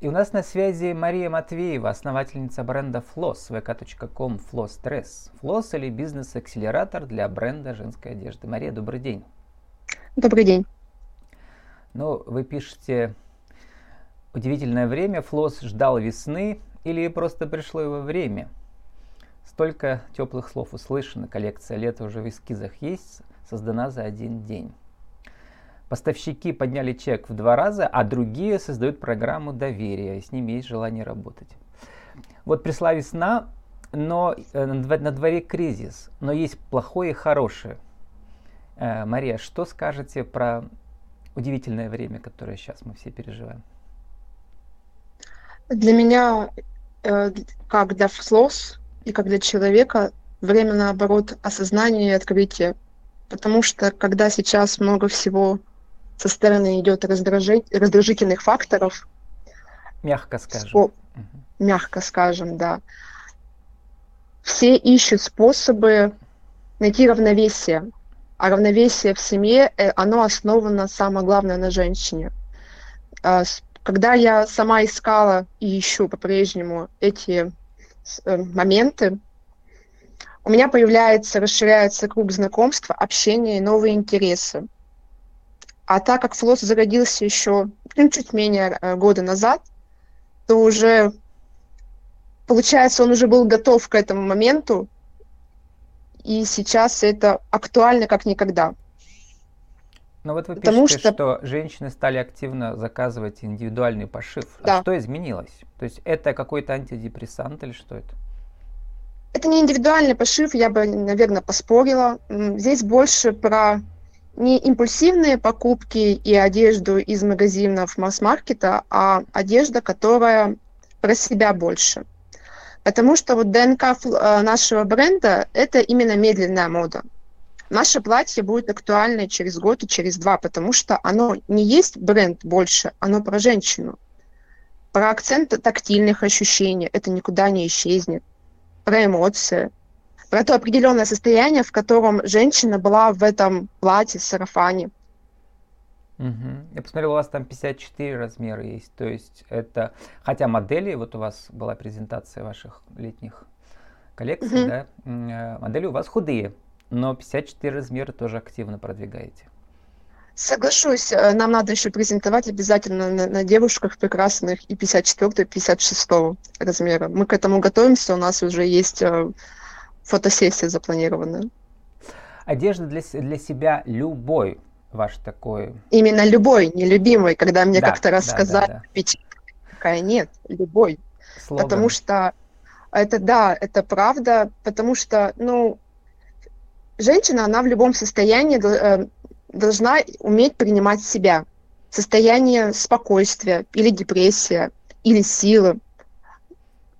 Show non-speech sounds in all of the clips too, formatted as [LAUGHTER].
И у нас на связи Мария Матвеева, основательница бренда Floss, vk.com Floss Dress. Floss или бизнес-акселератор для бренда женской одежды. Мария, добрый день. Добрый день. Ну, вы пишете удивительное время, Флос ждал весны или просто пришло его время? Столько теплых слов услышано, коллекция лета уже в эскизах есть, создана за один день. Поставщики подняли чек в два раза, а другие создают программу доверия, и с ними есть желание работать. Вот пришла весна, но э, на дворе кризис, но есть плохое и хорошее. Э, Мария, что скажете про удивительное время, которое сейчас мы все переживаем? Для меня, э, как для флос и как для человека, время, наоборот, осознания и открытия. Потому что когда сейчас много всего со стороны идет раздражительных факторов. Мягко скажем. Спо- Мягко скажем, да. Все ищут способы найти равновесие. А равновесие в семье, э, оно основано, самое главное, на женщине. А когда я сама искала и ищу по-прежнему эти э, моменты, у меня появляется, расширяется круг знакомства, общения и новые интересы. А так как флот зародился еще ну, чуть менее э, года назад, то уже, получается, он уже был готов к этому моменту, и сейчас это актуально как никогда. Но вот вы Потому пишете, что... что женщины стали активно заказывать индивидуальный пошив. А да. А что изменилось? То есть это какой-то антидепрессант или что это? Это не индивидуальный пошив, я бы, наверное, поспорила. Здесь больше про не импульсивные покупки и одежду из магазинов масс-маркета, а одежда, которая про себя больше. Потому что вот ДНК э, нашего бренда – это именно медленная мода. Наше платье будет актуально через год и через два, потому что оно не есть бренд больше, оно про женщину. Про акцент тактильных ощущений, это никуда не исчезнет. Про эмоции, про то определенное состояние, в котором женщина была в этом платье, сарафане. Угу. Я посмотрел, у вас там 54 размера есть. То есть это, хотя модели, вот у вас была презентация ваших летних коллекций, угу. да, э, модели у вас худые, но 54 размера тоже активно продвигаете. Соглашусь, э, нам надо еще презентовать обязательно на, на девушках прекрасных и 54 и 56 размера. Мы к этому готовимся, у нас уже есть э, фотосессия запланирована. Одежда для, для себя любой ваш такой? Именно любой, не любимый, когда мне да, как-то рассказали, да, да, да. такая нет, любой. Слоган. Потому что это да, это правда, потому что, ну, женщина, она в любом состоянии э, должна уметь принимать себя. Состояние спокойствия или депрессия, или силы.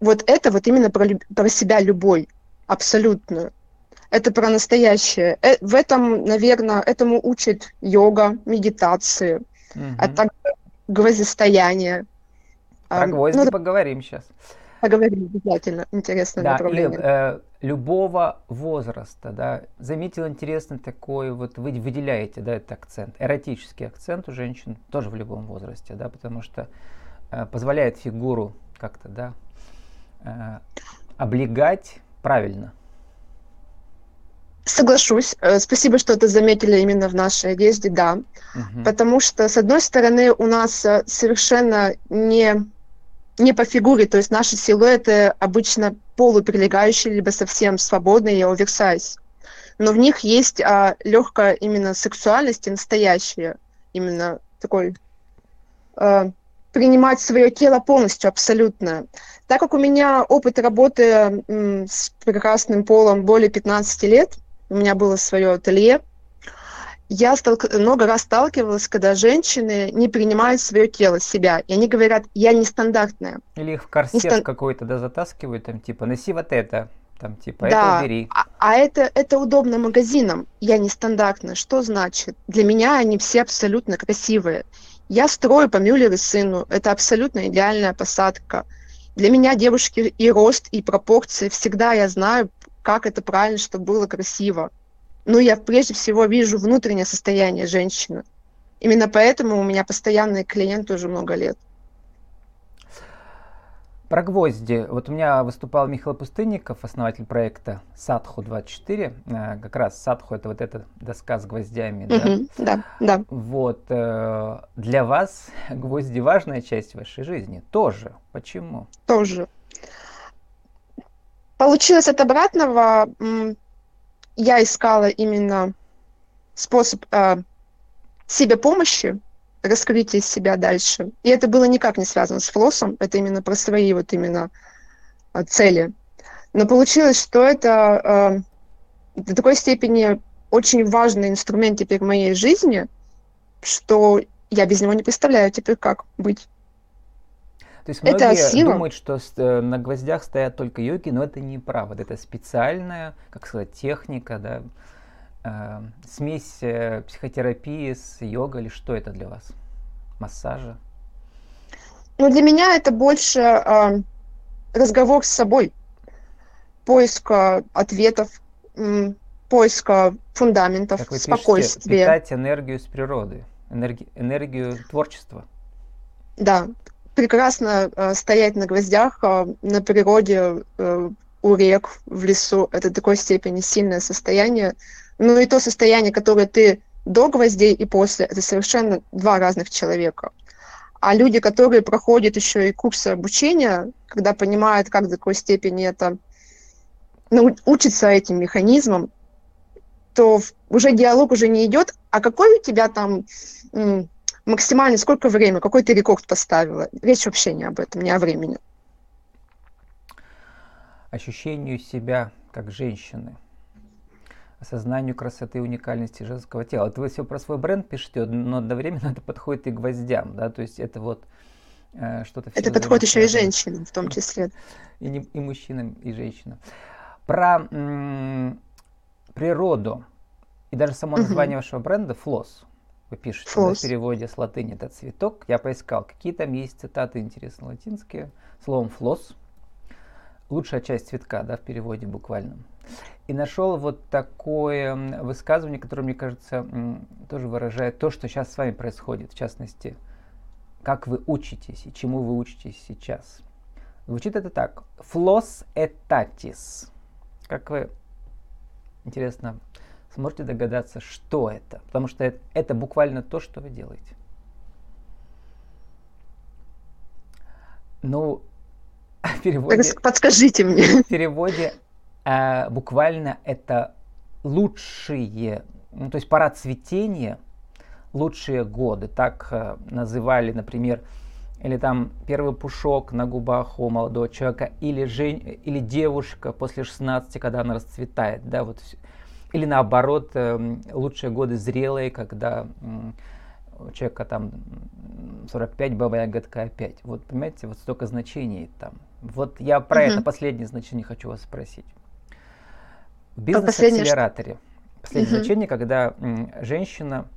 Вот это вот именно про, про себя любой абсолютно. Это про настоящее. Э, в этом, наверное, этому учит йога, медитации, угу. а также гвоздистояние. Про гвозди ну, поговорим сейчас. Поговорим обязательно. Интересное да, направление. Лев, э, любого возраста, да, заметил интересно такой, вот вы выделяете, да, этот акцент, эротический акцент у женщин тоже в любом возрасте, да, потому что э, позволяет фигуру как-то, да, э, облегать правильно. Соглашусь. Э, спасибо, что это заметили именно в нашей одежде, да. Угу. Потому что, с одной стороны, у нас э, совершенно не, не по фигуре, то есть наши силуэты обычно полуприлегающие, либо совсем свободные и оверсайз. Но в них есть а, легкая именно сексуальность и настоящая, именно такой а, принимать свое тело полностью, абсолютно. Так как у меня опыт работы с прекрасным полом более 15 лет, у меня было свое ателье, я сталк... много раз сталкивалась, когда женщины не принимают свое тело, себя, и они говорят, я нестандартная. Или их в корсет Нестан... какой-то, да, затаскивают, там, типа, носи вот это, там, типа, да, это убери. А, а это, это удобно магазинам, я нестандартная. Что значит? Для меня они все абсолютно красивые. Я строю по Мюллер сыну, это абсолютно идеальная посадка. Для меня девушки и рост, и пропорции, всегда я знаю, как это правильно, чтобы было красиво. Но я прежде всего вижу внутреннее состояние женщины. Именно поэтому у меня постоянные клиенты уже много лет. Про гвозди. Вот у меня выступал Михаил Пустынников, основатель проекта Садху24. Э, как раз Садху это вот эта доска с гвоздями. Mm-hmm. Да? да, да. Вот. Э, для вас гвозди важная часть вашей жизни. Тоже. Почему? Тоже. Получилось от обратного. Я искала именно способ э, себе помощи, раскрытие себя дальше. И это было никак не связано с флоссом, это именно про свои вот именно а, цели. Но получилось, что это э, до такой степени очень важный инструмент теперь в моей жизни, что я без него не представляю теперь, как быть. То есть многие это сила. думают, что э, на гвоздях стоят только йоги, но это неправда. Это специальная, как сказать, техника, да, э, смесь э, психотерапии с йогой или что это для вас? Массажа? Ну, для меня это больше э, разговор с собой, поиск ответов, м, поиска фундаментов, как вы спокойствия. Пишете, питать энергию с природы, энерги, энергию творчества. Да, прекрасно э, стоять на гвоздях э, на природе, э, у рек, в лесу. Это такой степени сильное состояние, ну и то состояние, которое ты до гвоздей и после, это совершенно два разных человека. А люди, которые проходят еще и курсы обучения, когда понимают, как до какой степени это ну, учатся этим механизмам, то уже диалог уже не идет, а какой у тебя там максимально, сколько времени, какой ты рекорд поставила. Речь вообще не об этом, не о времени. Ощущению себя как женщины – осознанию красоты и уникальности женского тела. Вот вы все про свой бренд пишете, но одновременно это подходит и гвоздям, да, то есть это вот э, что-то... Это подходит еще и женщинам в том числе. И, не, и мужчинам, и женщинам. Про м- природу и даже само название угу. вашего бренда «Флос». Вы пишете да, в переводе с латыни это цветок. Я поискал, какие там есть цитаты интересные латинские. Словом «флос» лучшая часть цветка, да, в переводе буквальном. И нашел вот такое высказывание, которое, мне кажется, тоже выражает то, что сейчас с вами происходит, в частности, как вы учитесь и чему вы учитесь сейчас. Звучит это так. Флос этатис. Как вы, интересно, сможете догадаться, что это? Потому что это, это буквально то, что вы делаете. Ну, [LAUGHS] в переводе... Подскажите мне. В переводе э, буквально это лучшие, ну, то есть пора цветения, лучшие годы. Так э, называли, например, или там первый пушок на губах у молодого человека, или, жень, или девушка после 16, когда она расцветает, да, вот, или наоборот, э, лучшие годы зрелые, когда э, у человека там 45, баба ягодка опять. Вот, понимаете, вот столько значений там. Вот я про угу. это последнее значение хочу вас спросить. Бизнес-акселераторе. Последнее угу. значение, когда женщина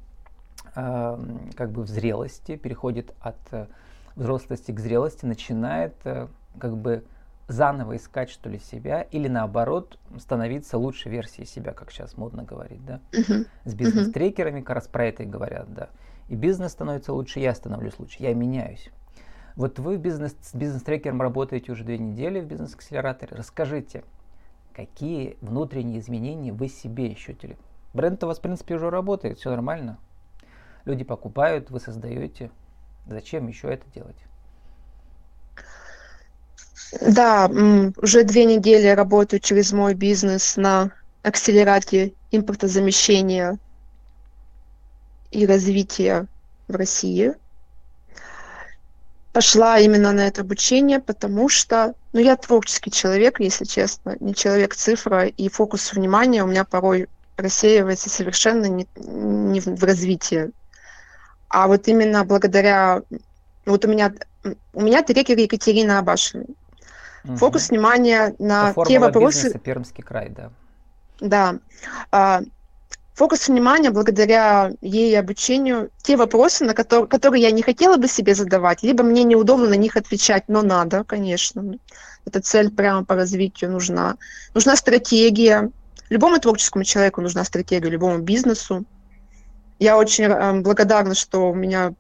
э, как бы в зрелости переходит от э, взрослости к зрелости, начинает э, как бы заново искать что ли себя или наоборот становиться лучшей версией себя, как сейчас модно говорить, да? Uh-huh. С бизнес-трекерами как раз про это и говорят, да. И бизнес становится лучше, я становлюсь лучше, я меняюсь. Вот вы бизнес, с бизнес-трекером работаете уже две недели в бизнес-акселераторе. Расскажите, какие внутренние изменения вы себе ощутили? Бренд у вас, в принципе, уже работает, все нормально. Люди покупают, вы создаете. Зачем еще это делать? Да, уже две недели работаю через мой бизнес на акселерате импортозамещения и развития в России пошла именно на это обучение, потому что, ну, я творческий человек, если честно, не человек-цифра, и фокус внимания у меня порой рассеивается совершенно не, не в, в развитии. А вот именно благодаря... Вот у меня, у меня трекер Екатерина Абашина. Угу. Фокус внимания на Это те вопросы... Бизнеса, Пермский край, да. Да. Фокус внимания благодаря ей обучению те вопросы, на которые, которые я не хотела бы себе задавать, либо мне неудобно на них отвечать, но надо, конечно. Эта цель прямо по развитию нужна. Нужна стратегия. Любому творческому человеку нужна стратегия, любому бизнесу. Я очень э, благодарна, что у меня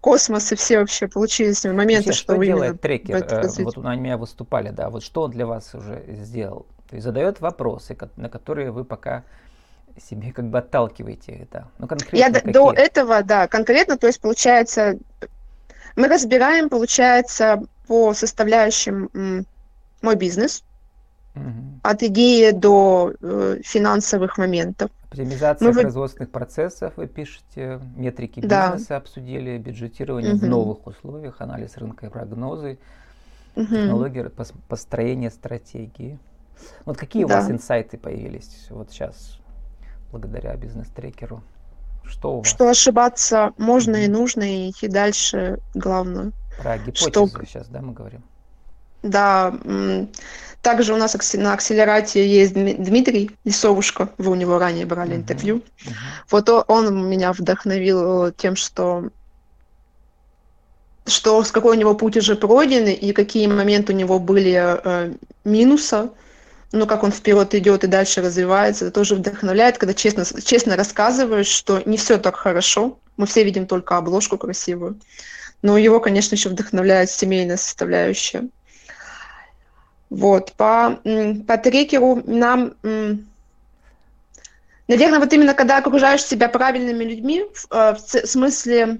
космос, и все вообще получили с ним моменты, Вообще, что, что делает трекер? Э, вот у меня выступали, да, вот что он для вас уже сделал? То есть задает вопросы, на которые вы пока себе как бы отталкиваете это. Ну, конкретно Я какие? до этого, да, конкретно, то есть получается, мы разбираем, получается, по составляющим мой бизнес, угу. от идеи до э, финансовых моментов. Оптимизация мы производственных процессов, вы пишете, метрики бизнеса да. обсудили, бюджетирование угу. в новых условиях, анализ рынка и прогнозы, угу. технологии построения стратегии. Вот какие да. у вас инсайты появились вот сейчас благодаря бизнес-трекеру? Что у вас? Что ошибаться можно mm-hmm. и нужно, и идти дальше, главное. Про гипотезы что... сейчас, да, мы говорим? Да. Также у нас на акселерате есть Дмитрий Лисовушка, вы у него ранее брали uh-huh. интервью. Uh-huh. Вот он меня вдохновил тем, что что с какой у него путь уже пройден и какие моменты у него были э, минуса, но как он вперед идет и дальше развивается, это тоже вдохновляет, когда честно, честно рассказываешь, что не все так хорошо, мы все видим только обложку красивую, но его, конечно, еще вдохновляет семейная составляющая. Вот, по, по трекеру нам, наверное, вот именно когда окружаешь себя правильными людьми, в, э, в смысле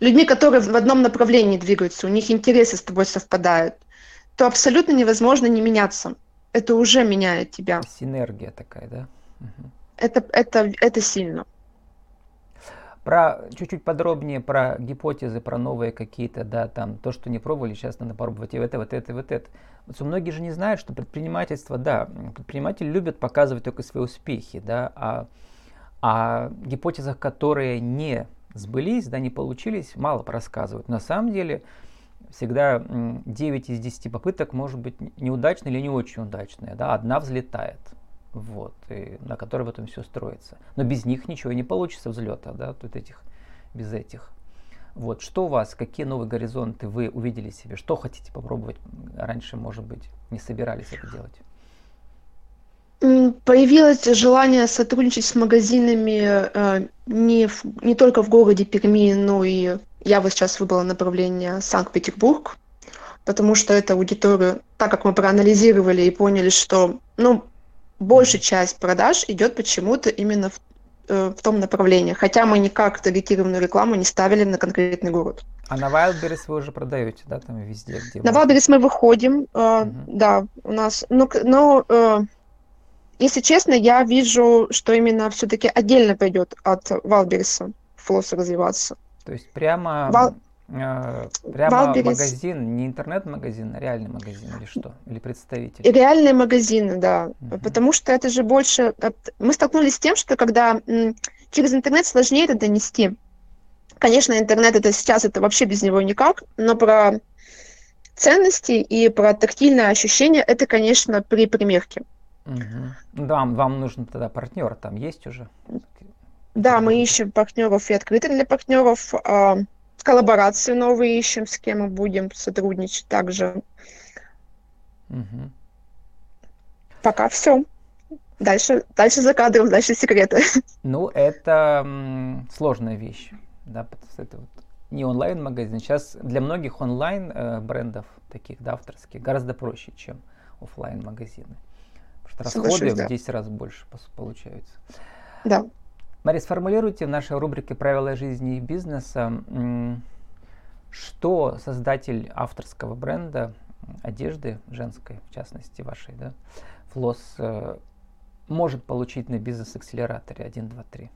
людьми, которые в одном направлении двигаются, у них интересы с тобой совпадают, то абсолютно невозможно не меняться это уже меняет тебя. Синергия такая, да? Угу. Это, это, это сильно. Про чуть-чуть подробнее про гипотезы, про новые какие-то, да, там, то, что не пробовали, сейчас надо попробовать и вот это, вот это, вот это. Вот многие же не знают, что предпринимательство, да, предприниматели любят показывать только свои успехи, да, а о гипотезах, которые не сбылись, да, не получились, мало рассказывают. На самом деле, всегда 9 из 10 попыток может быть неудачной или не очень удачная. Да? Одна взлетает, вот, и на которой потом все строится. Но без них ничего не получится взлета, да, тут этих, без этих. Вот, что у вас, какие новые горизонты вы увидели себе, что хотите попробовать, раньше, может быть, не собирались это делать? Появилось желание сотрудничать с магазинами э, не, в, не только в городе Перми, но и я вот сейчас выбрала направление Санкт-Петербург, потому что это аудитория, так как мы проанализировали и поняли, что ну, большая часть продаж идет почему-то именно в, э, в том направлении, хотя мы никак таргетированную рекламу не ставили на конкретный город. А на Wildberries вы уже продаете, да, там везде? Где на Wildberries мы выходим, э, угу. да, у нас, ну, но э, если честно, я вижу, что именно все-таки отдельно пойдет от Wildberries флосс развиваться. То есть прямо, Вал... э, прямо магазин, не интернет-магазин, а реальный магазин или что? Или представитель? Реальные магазины, да. Угу. Потому что это же больше... Мы столкнулись с тем, что когда через интернет сложнее это донести. Конечно, интернет это сейчас, это вообще без него никак, но про ценности и про тактильное ощущение это, конечно, при примерке. Угу. Да, вам нужен тогда партнер, там есть уже? Да, мы ищем партнеров и открыты для партнеров. А, коллаборации новые ищем, с кем мы будем сотрудничать также. Угу. Пока все. Дальше, дальше за кадром, дальше секреты. Ну, это сложная вещь. Да, это вот не онлайн-магазин. Сейчас для многих онлайн э, брендов, таких да, авторских, гораздо проще, чем офлайн магазины Потому что расходы да. в 10 раз больше получаются. Да. Мария, сформулируйте в нашей рубрике «Правила жизни и бизнеса», что создатель авторского бренда, одежды женской, в частности вашей, да, Флос, э, может получить на бизнес-акселераторе 1, 2, 3?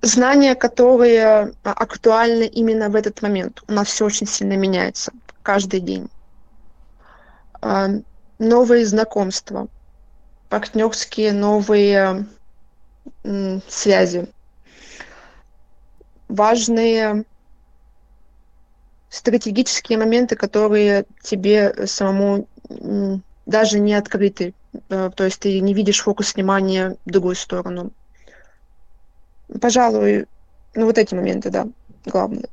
Знания, которые актуальны именно в этот момент. У нас все очень сильно меняется каждый день новые знакомства, партнерские новые связи, важные стратегические моменты, которые тебе самому даже не открыты. Э, то есть ты не видишь фокус внимания в другую сторону. Пожалуй, ну вот эти моменты, да, главные.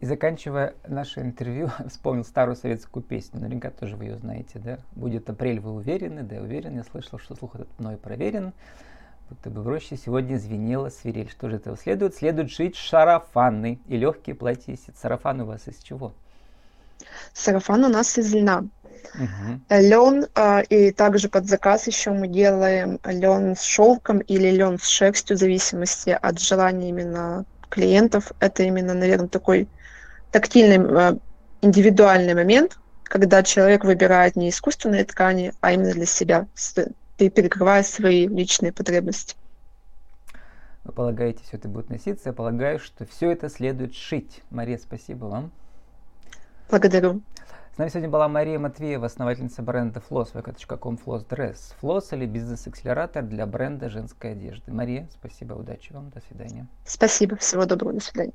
И заканчивая наше интервью, [LAUGHS] вспомнил старую советскую песню. Наверняка тоже вы ее знаете, да? Будет апрель, вы уверены? Да, уверен. Я слышал, что слух этот мной проверен. Будто бы в роще сегодня звенела свирель. Что же этого следует? Следует шить шарафаны и легкие платья. Сарафан у вас из чего? Сарафан у нас из льна. Угу. Лен, а, и также под заказ еще мы делаем лен с шелком или лен с шерстью, в зависимости от желания именно клиентов. Это именно, наверное, такой тактильный, а, индивидуальный момент, когда человек выбирает не искусственные ткани, а именно для себя, перекрывая свои личные потребности. Вы полагаете, все это будет носиться? Я полагаю, что все это следует шить. Мария, спасибо вам. Благодарю. Нами сегодня была Мария Матвеева, основательница бренда Floss, vk.com Floss Dress. Floss или бизнес-акселератор для бренда женской одежды. Мария, спасибо, удачи вам, до свидания. Спасибо, всего доброго, до свидания.